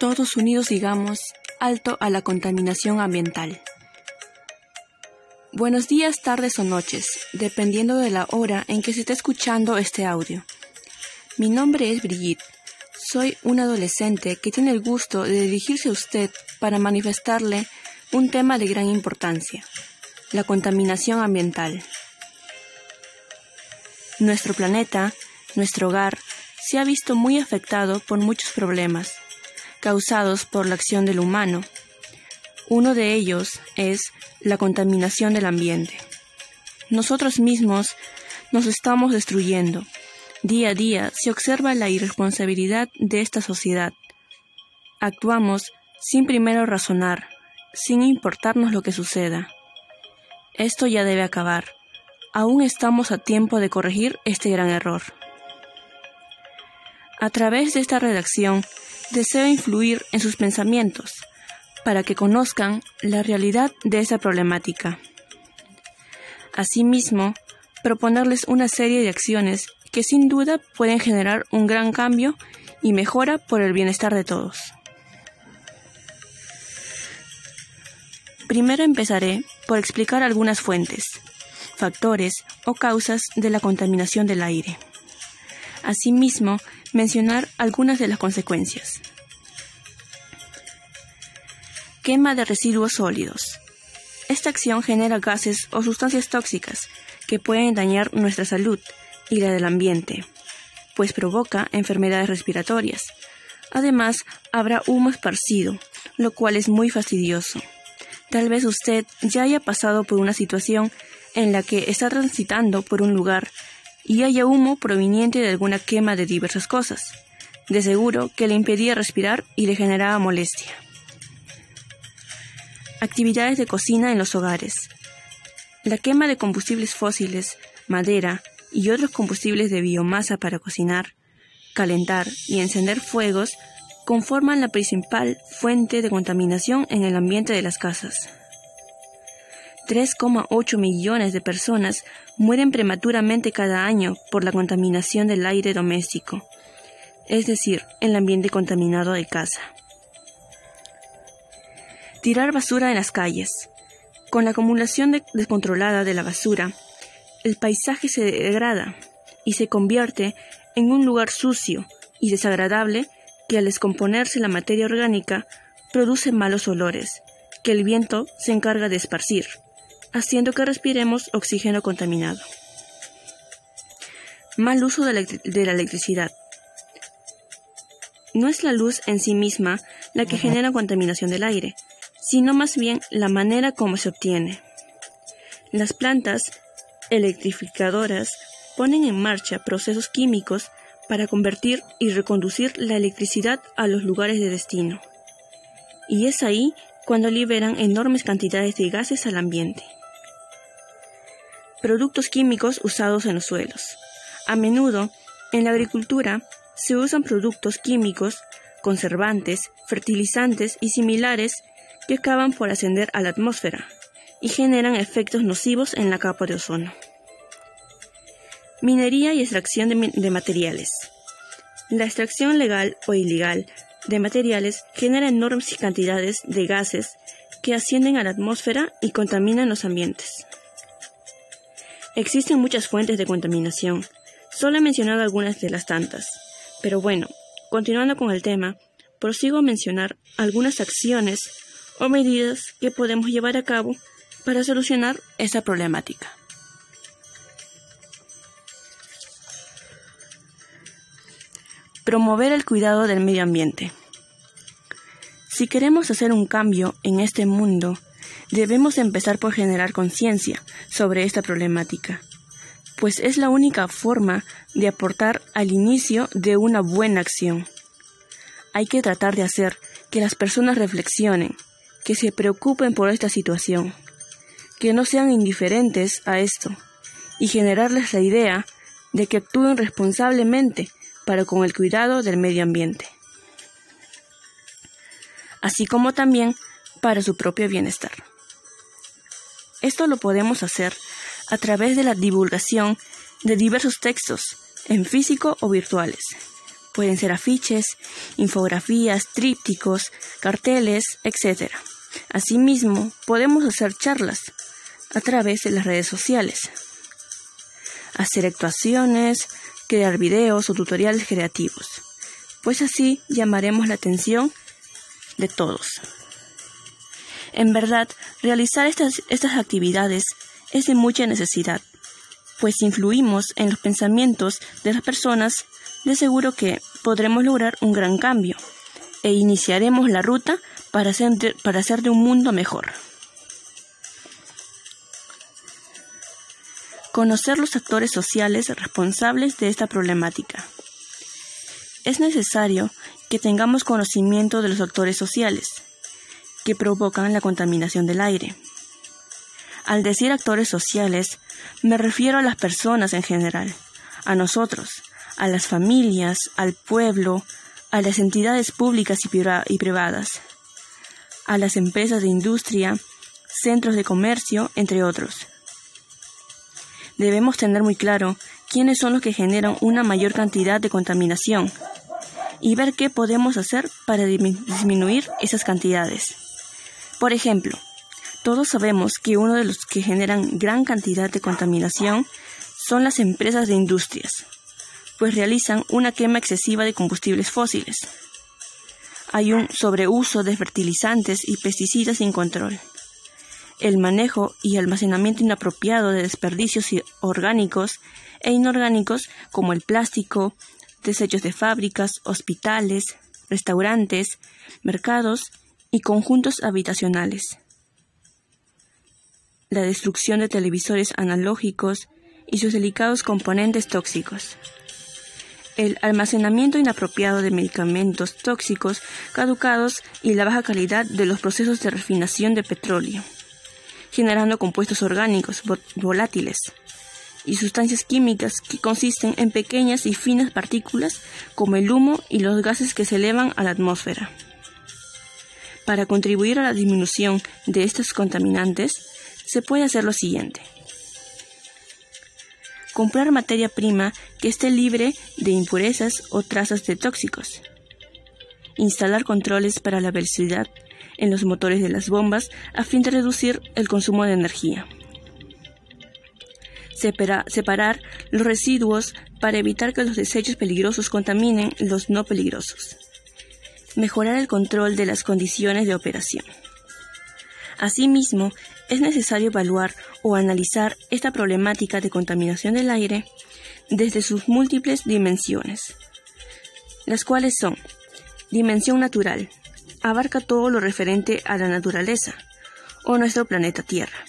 Todos unidos digamos alto a la contaminación ambiental. Buenos días, tardes o noches, dependiendo de la hora en que se esté escuchando este audio. Mi nombre es Brigitte. Soy un adolescente que tiene el gusto de dirigirse a usted para manifestarle un tema de gran importancia, la contaminación ambiental. Nuestro planeta, nuestro hogar, se ha visto muy afectado por muchos problemas causados por la acción del humano. Uno de ellos es la contaminación del ambiente. Nosotros mismos nos estamos destruyendo. Día a día se observa la irresponsabilidad de esta sociedad. Actuamos sin primero razonar, sin importarnos lo que suceda. Esto ya debe acabar. Aún estamos a tiempo de corregir este gran error. A través de esta redacción deseo influir en sus pensamientos para que conozcan la realidad de esa problemática. Asimismo, proponerles una serie de acciones que sin duda pueden generar un gran cambio y mejora por el bienestar de todos. Primero empezaré por explicar algunas fuentes, factores o causas de la contaminación del aire. Asimismo, mencionar algunas de las consecuencias. Quema de residuos sólidos. Esta acción genera gases o sustancias tóxicas que pueden dañar nuestra salud y la del ambiente, pues provoca enfermedades respiratorias. Además, habrá humo esparcido, lo cual es muy fastidioso. Tal vez usted ya haya pasado por una situación en la que está transitando por un lugar y haya humo proveniente de alguna quema de diversas cosas. De seguro que le impedía respirar y le generaba molestia. Actividades de cocina en los hogares. La quema de combustibles fósiles, madera y otros combustibles de biomasa para cocinar, calentar y encender fuegos conforman la principal fuente de contaminación en el ambiente de las casas. 3,8 millones de personas mueren prematuramente cada año por la contaminación del aire doméstico, es decir, el ambiente contaminado de casa. Tirar basura en las calles. Con la acumulación descontrolada de la basura, el paisaje se degrada y se convierte en un lugar sucio y desagradable que al descomponerse la materia orgánica produce malos olores, que el viento se encarga de esparcir haciendo que respiremos oxígeno contaminado. Mal uso de la, electricidad. No es la luz en sí misma la que genera contaminación del aire, sino más bien la manera como se obtiene. Las plantas electrificadoras ponen en marcha procesos químicos para convertir y reconducir la electricidad a los lugares de destino. Y es ahí cuando liberan enormes cantidades de gases al ambiente. Productos químicos usados en los suelos. A menudo, en la agricultura, se usan productos químicos, conservantes, fertilizantes y similares que acaban por ascender a la atmósfera y generan efectos nocivos en la capa de ozono. Minería y extracción de, de, materiales. La extracción legal o ilegal de materiales genera enormes cantidades de gases que ascienden a la atmósfera y contaminan los ambientes. Existen muchas fuentes de contaminación. Solo he mencionado algunas de las tantas. Pero bueno, continuando con el tema, prosigo a mencionar algunas acciones o medidas que podemos llevar a cabo para solucionar esta problemática. Promover el cuidado del medio ambiente. Si queremos hacer un cambio en este mundo, Debemos empezar por generar conciencia sobre esta problemática, pues es la única forma de aportar al inicio de una buena acción. Hay que tratar de hacer que las personas reflexionen, que se preocupen por esta situación, que no sean indiferentes a esto, y generarles la idea de que actúen responsablemente para con el cuidado del medio ambiente, así como también para su propio bienestar. Esto lo podemos hacer a través de la divulgación de diversos textos, en físico o virtuales, Pueden ser afiches, infografías, trípticos, carteles, etc. Asimismo, podemos hacer charlas a través de las redes sociales, hacer actuaciones, crear videos o tutoriales creativos, pues así llamaremos la atención de todos. En verdad, realizar estas, estas actividades es de mucha necesidad, pues influimos en los pensamientos de las personas, de seguro que podremos lograr un gran cambio e iniciaremos la ruta para hacer para hacer de un mundo mejor. Conocer los actores sociales responsables de esta problemática. Es necesario que tengamos conocimiento de los actores sociales que provocan la contaminación del aire. Al decir actores sociales, me refiero a las personas en general, a nosotros, a las familias, al pueblo, a las entidades públicas y privadas, a las empresas de industria, centros de comercio, entre otros. Debemos tener muy claro quiénes son los que generan una mayor cantidad de contaminación y ver qué podemos hacer para disminuir esas cantidades. Por ejemplo, todos sabemos que uno de los que generan gran cantidad de contaminación son las empresas de industrias, pues realizan una quema excesiva de combustibles fósiles. Hay un sobreuso de fertilizantes y pesticidas sin control. El manejo y almacenamiento inapropiado de desperdicios orgánicos e inorgánicos como el plástico, desechos de fábricas, hospitales, restaurantes, mercados y conjuntos habitacionales. La destrucción de televisores analógicos y sus delicados componentes tóxicos. El almacenamiento inapropiado de medicamentos tóxicos caducados y la baja calidad de los procesos de refinación de petróleo, generando compuestos orgánicos volátiles y sustancias químicas que consisten en pequeñas y finas partículas como el humo y los gases que se elevan a la atmósfera. Para contribuir a la disminución de estos contaminantes, se puede hacer lo siguiente. Comprar materia prima que esté libre de impurezas o trazas de tóxicos. Instalar controles para la velocidad en los motores de las bombas a fin de reducir el consumo de energía. separar los residuos para evitar que los desechos peligrosos contaminen los no peligrosos mejorar el control de las condiciones de operación. Asimismo, es necesario evaluar o analizar esta problemática de contaminación del aire desde sus múltiples dimensiones, las cuales son dimensión natural, abarca todo lo referente a la naturaleza o nuestro planeta Tierra.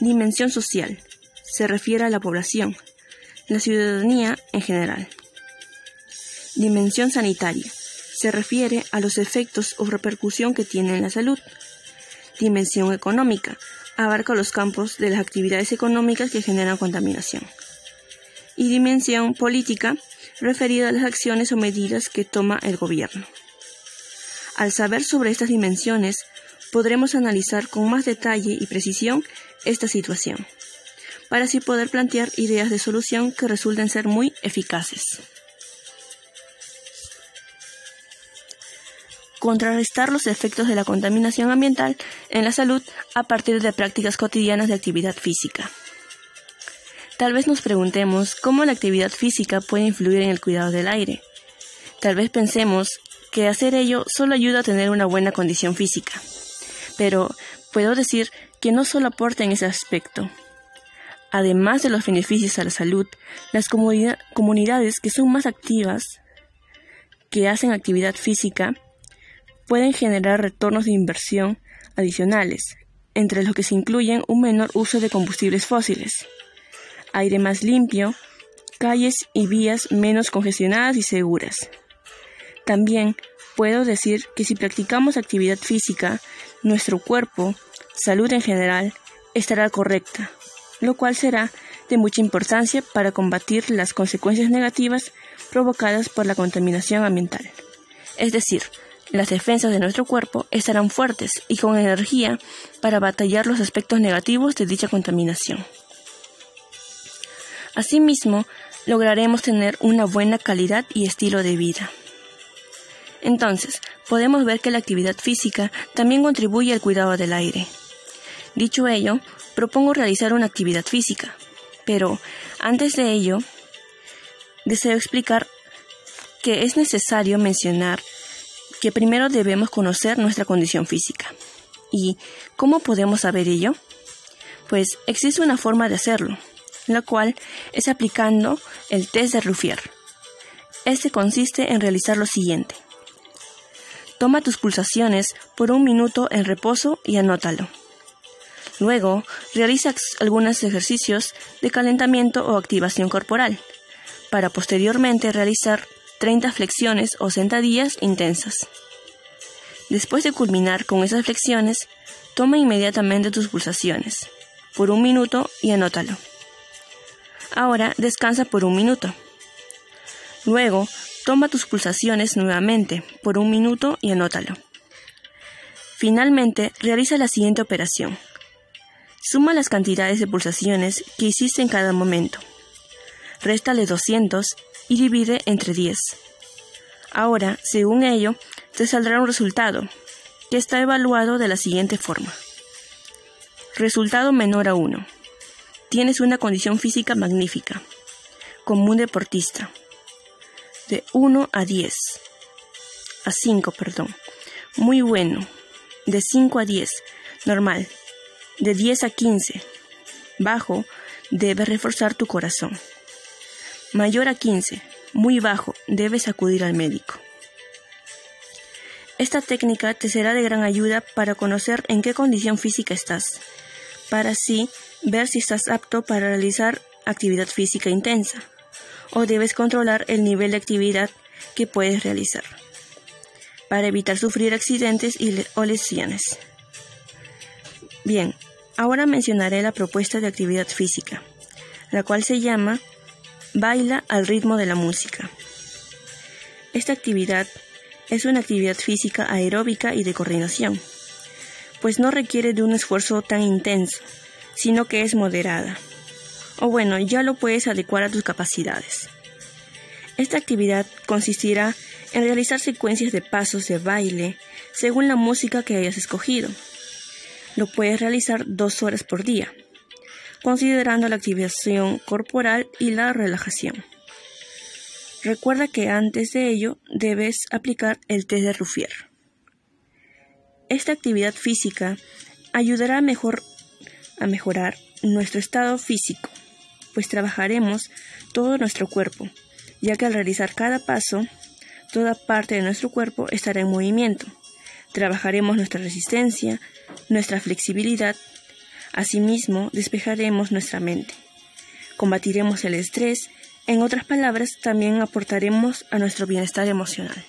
Dimensión social, se refiere a la población, la ciudadanía en general. Dimensión sanitaria, se refiere a los efectos o repercusión que tiene en la salud. Dimensión económica abarca los campos de las actividades económicas que generan contaminación. Y dimensión política referida a las acciones o medidas que toma el gobierno. Al saber sobre estas dimensiones, podremos analizar con más detalle y precisión esta situación, para así poder plantear ideas de solución que resulten ser muy eficaces. Contrarrestar los efectos de la contaminación ambiental en la salud a partir de prácticas cotidianas de actividad física. Tal vez nos preguntemos cómo la actividad física puede influir en el cuidado del aire. Tal vez pensemos que hacer ello solo ayuda a tener una buena condición física. Pero puedo decir que no solo aporta en ese aspecto. Además de los beneficios a la salud, las comunidades que son más activas, que hacen actividad física, pueden generar retornos de inversión adicionales, entre los que se incluyen un menor uso de combustibles fósiles, aire más limpio, calles y vías menos congestionadas y seguras. También puedo decir que si practicamos actividad física, nuestro cuerpo, salud en general, estará correcta, lo cual será de mucha importancia para combatir las consecuencias negativas provocadas por la contaminación ambiental. Es decir, las defensas de nuestro cuerpo estarán fuertes y con energía para batallar los aspectos negativos de dicha contaminación. Asimismo, lograremos tener una buena calidad y estilo de vida. Entonces, podemos ver que la actividad física también contribuye al cuidado del aire. Dicho ello, propongo realizar una actividad física, pero antes de ello, deseo explicar que es necesario mencionar que primero debemos conocer nuestra condición física. ¿Y cómo podemos saber ello? Pues existe una forma de hacerlo, la cual es aplicando el test de Ruffier. Este consiste en realizar lo siguiente. Toma tus pulsaciones por un minuto en reposo y anótalo. Luego, realiza algunos ejercicios de calentamiento o activación corporal, para posteriormente realizar 30 flexiones o sentadillas intensas. Después de culminar con esas flexiones, toma inmediatamente tus pulsaciones por un minuto y anótalo. Ahora descansa por un minuto. Luego, toma tus pulsaciones nuevamente por un minuto y anótalo. Finalmente, realiza la siguiente operación. Suma las cantidades de pulsaciones que hiciste en cada momento. Réstale 200 y divide entre 10. Ahora, según ello, te saldrá un resultado, que está evaluado de la siguiente forma. Resultado menor a 1. Tienes una condición física magnífica, como un deportista. De 1 a 10. A 5, perdón. Muy bueno. De 5 a 10. Normal. De 10 a 15. Bajo. Debes reforzar tu corazón. Mayor a 15. Muy bajo. Debes acudir al médico. Esta técnica te será de gran ayuda para conocer en qué condición física estás, para así ver si estás apto para realizar actividad física intensa o debes controlar el nivel de actividad que puedes realizar para evitar sufrir accidentes y o lesiones. Bien, ahora mencionaré la propuesta de actividad física, la cual se llama Baila al ritmo de la música. Esta actividad es una actividad física aeróbica y de coordinación, pues no requiere de un esfuerzo tan intenso, sino que es moderada. O bueno, ya lo puedes adecuar a tus capacidades. Esta actividad consistirá en realizar secuencias de pasos de baile según la música que hayas escogido. Lo puedes realizar dos horas por día, considerando la activación corporal y la relajación. Recuerda que antes de ello debes aplicar el test de Ruffier. Esta actividad física ayudará mejor a mejorar nuestro estado físico, pues trabajaremos todo nuestro cuerpo, ya que al realizar cada paso, toda parte de nuestro cuerpo estará en movimiento. Trabajaremos nuestra resistencia, nuestra flexibilidad, asimismo despejaremos nuestra mente. Combatiremos el estrés, en otras palabras, también aportaremos a nuestro bienestar emocional.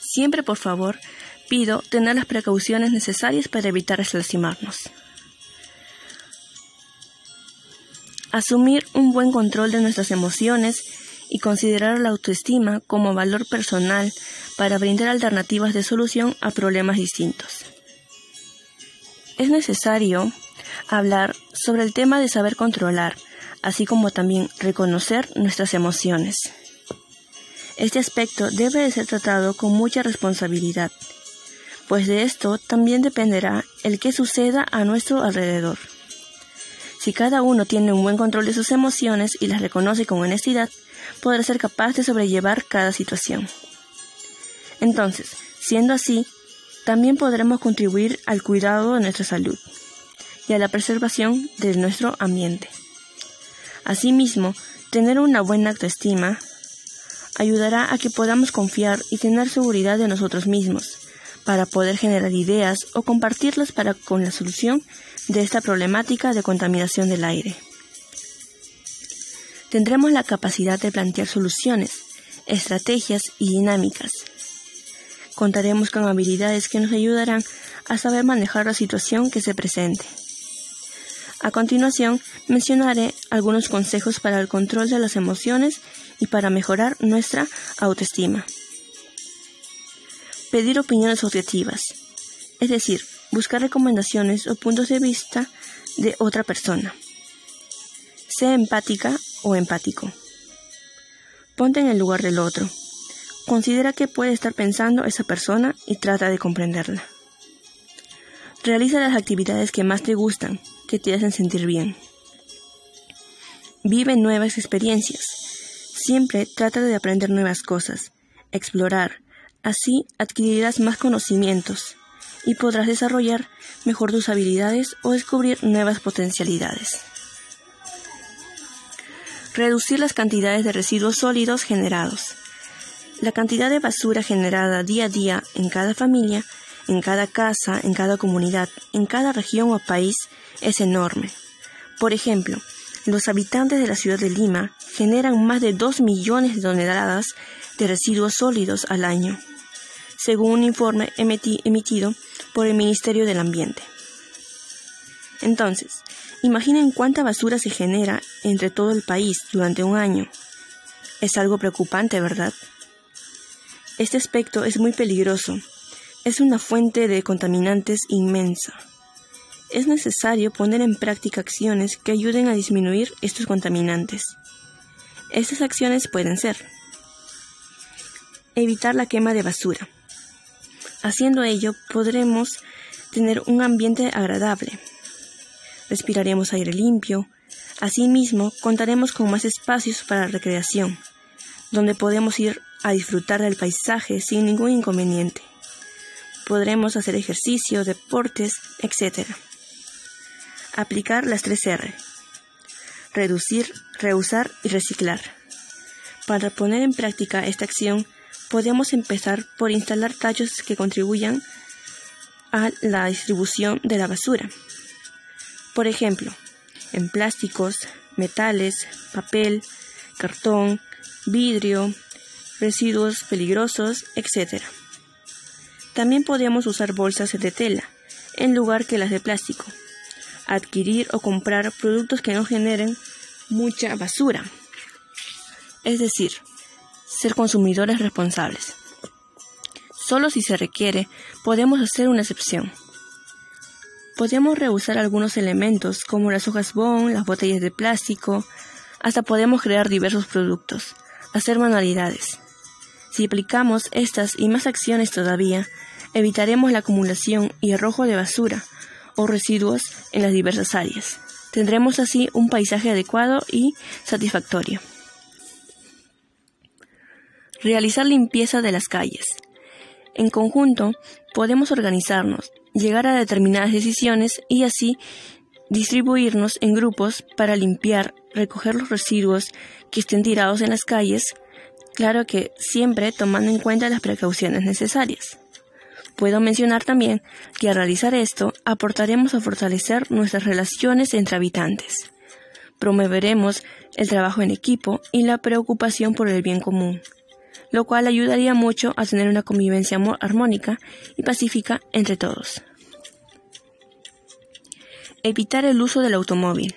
Siempre, por favor, pido tener las precauciones necesarias para evitar lastimarnos. Asumir un buen control de nuestras emociones y considerar la autoestima como valor personal para brindar alternativas de solución a problemas distintos. Es necesario hablar sobre el tema de saber controlar, así como también reconocer nuestras emociones. Este aspecto debe de ser tratado con mucha responsabilidad pues de esto también dependerá el que suceda a nuestro alrededor. Si cada uno tiene un buen control de sus emociones y las reconoce con honestidad, podrá ser capaz de sobrellevar cada situación. Entonces, siendo así, también podremos contribuir al cuidado de nuestra salud y a la preservación de nuestro ambiente. Asimismo, tener una buena autoestima ayudará a que podamos confiar y tener seguridad de nosotros mismos, para poder generar ideas o compartirlas para con la solución de esta problemática de contaminación del aire. Tendremos la capacidad de plantear soluciones, estrategias y dinámicas. Contaremos con habilidades que nos ayudarán a saber manejar la situación que se presente. A continuación, mencionaré algunos consejos para el control de las emociones y para mejorar nuestra autoestima. Pedir opiniones objetivas, es decir, buscar recomendaciones o puntos de vista de otra persona. Sea empática o empático. Ponte en el lugar del otro. Considera qué puede estar pensando esa persona y trata de comprenderla. Realiza las actividades que más te gustan, que te hacen sentir bien. Vive nuevas experiencias. Siempre trata de aprender nuevas cosas, explorar. Así adquirirás más conocimientos y podrás desarrollar mejor tus habilidades o descubrir nuevas potencialidades. Reducir las cantidades de residuos sólidos generados. La cantidad de basura generada día a día en cada familia, en cada casa, en cada comunidad, en cada región o país es enorme. Por ejemplo, los habitantes de la ciudad de Lima generan más de 2 millones de toneladas de residuos sólidos al año, según un informe emitido por el Ministerio del Ambiente. Entonces, imaginen cuánta basura se genera entre todo el país durante un año. Es algo preocupante, ¿verdad? Este aspecto es muy peligroso. Es una fuente de contaminantes inmensa. Es necesario poner en práctica acciones que ayuden a disminuir estos contaminantes. Estas acciones pueden ser evitar la quema de basura. Haciendo ello podremos tener un ambiente agradable. Respiraremos aire limpio. Asimismo, contaremos con más espacios para recreación, donde podemos ir a disfrutar del paisaje sin ningún inconveniente. Podremos hacer ejercicio, deportes, etc. Aplicar las 3 R. Reducir, reusar y reciclar. Para poner en práctica esta acción, podemos empezar por instalar tallos que contribuyan a la distribución de la basura. Por ejemplo, en plásticos, metales, papel, cartón, vidrio, residuos peligrosos, etc. También podemos usar bolsas de tela en lugar que las de plástico. Adquirir o comprar productos que no generen mucha basura. Es decir, ser consumidores responsables. Solo si se requiere, podemos hacer una excepción. Podemos reusar algunos elementos como las hojas bond, las botellas de plástico, hasta podemos crear diversos productos, hacer manualidades. Si aplicamos estas y más acciones todavía, evitaremos la acumulación y arrojo de basura o residuos en las diversas áreas. Tendremos así un paisaje adecuado y satisfactorio. Realizar limpieza de las calles. En conjunto, podemos organizarnos, llegar a determinadas decisiones y así distribuirnos en grupos para limpiar, recoger los residuos que estén tirados en las calles, Claro que siempre tomando en cuenta las precauciones necesarias. Puedo mencionar también que al realizar esto aportaremos a fortalecer nuestras relaciones entre habitantes. Promoveremos el trabajo en equipo y la preocupación por el bien común, lo cual ayudaría mucho a tener una convivencia armónica y pacífica entre todos. Evitar el uso del automóvil.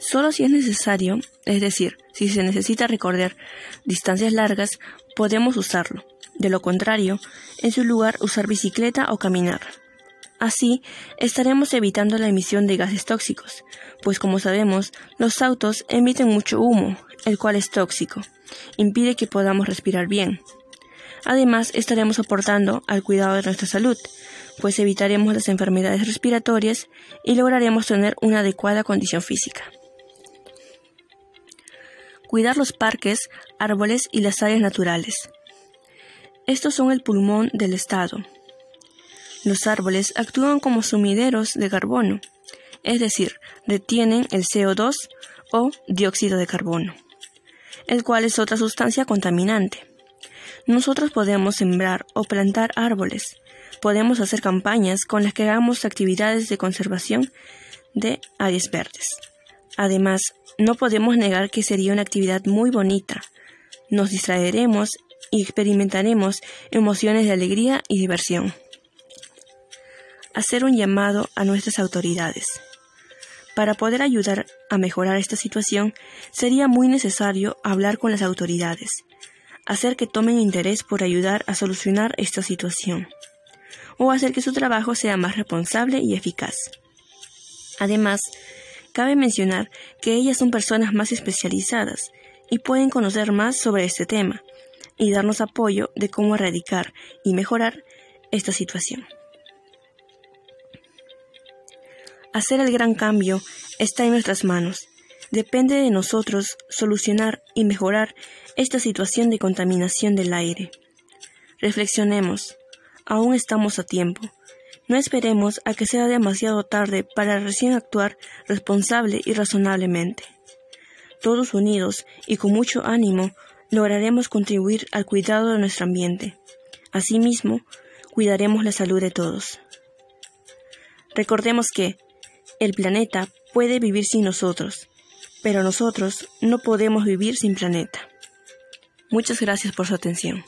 Solo si es necesario, es decir, si se necesita recorrer distancias largas, podemos usarlo. De lo contrario, en su lugar usar bicicleta o caminar. Así, estaremos evitando la emisión de gases tóxicos, pues como sabemos, los autos emiten mucho humo, el cual es tóxico, impide que podamos respirar bien. Además, estaremos aportando al cuidado de nuestra salud, pues evitaremos las enfermedades respiratorias y lograremos tener una adecuada condición física cuidar los parques, árboles y las áreas naturales. Estos son el pulmón del Estado. Los árboles actúan como sumideros de carbono, es decir, retienen el CO2 o dióxido de carbono, el cual es otra sustancia contaminante. Nosotros podemos sembrar o plantar árboles, podemos hacer campañas con las que hagamos actividades de conservación de áreas verdes. Además, no podemos negar que sería una actividad muy bonita. Nos distraeremos y experimentaremos emociones de alegría y diversión. Hacer un llamado a nuestras autoridades. Para poder ayudar a mejorar esta situación, sería muy necesario hablar con las autoridades, hacer que tomen interés por ayudar a solucionar esta situación, o hacer que su trabajo sea más responsable y eficaz. Además, Cabe mencionar que ellas son personas más especializadas y pueden conocer más sobre este tema y darnos apoyo de cómo erradicar y mejorar esta situación. Hacer el gran cambio está en nuestras manos. Depende de nosotros solucionar y mejorar esta situación de contaminación del aire. Reflexionemos. Aún estamos a tiempo. No esperemos a que sea demasiado tarde para recién actuar responsable y razonablemente. Todos unidos y con mucho ánimo lograremos contribuir al cuidado de nuestro ambiente. Asimismo, cuidaremos la salud de todos. Recordemos que el planeta puede vivir sin nosotros, pero nosotros no podemos vivir sin planeta. Muchas gracias por su atención.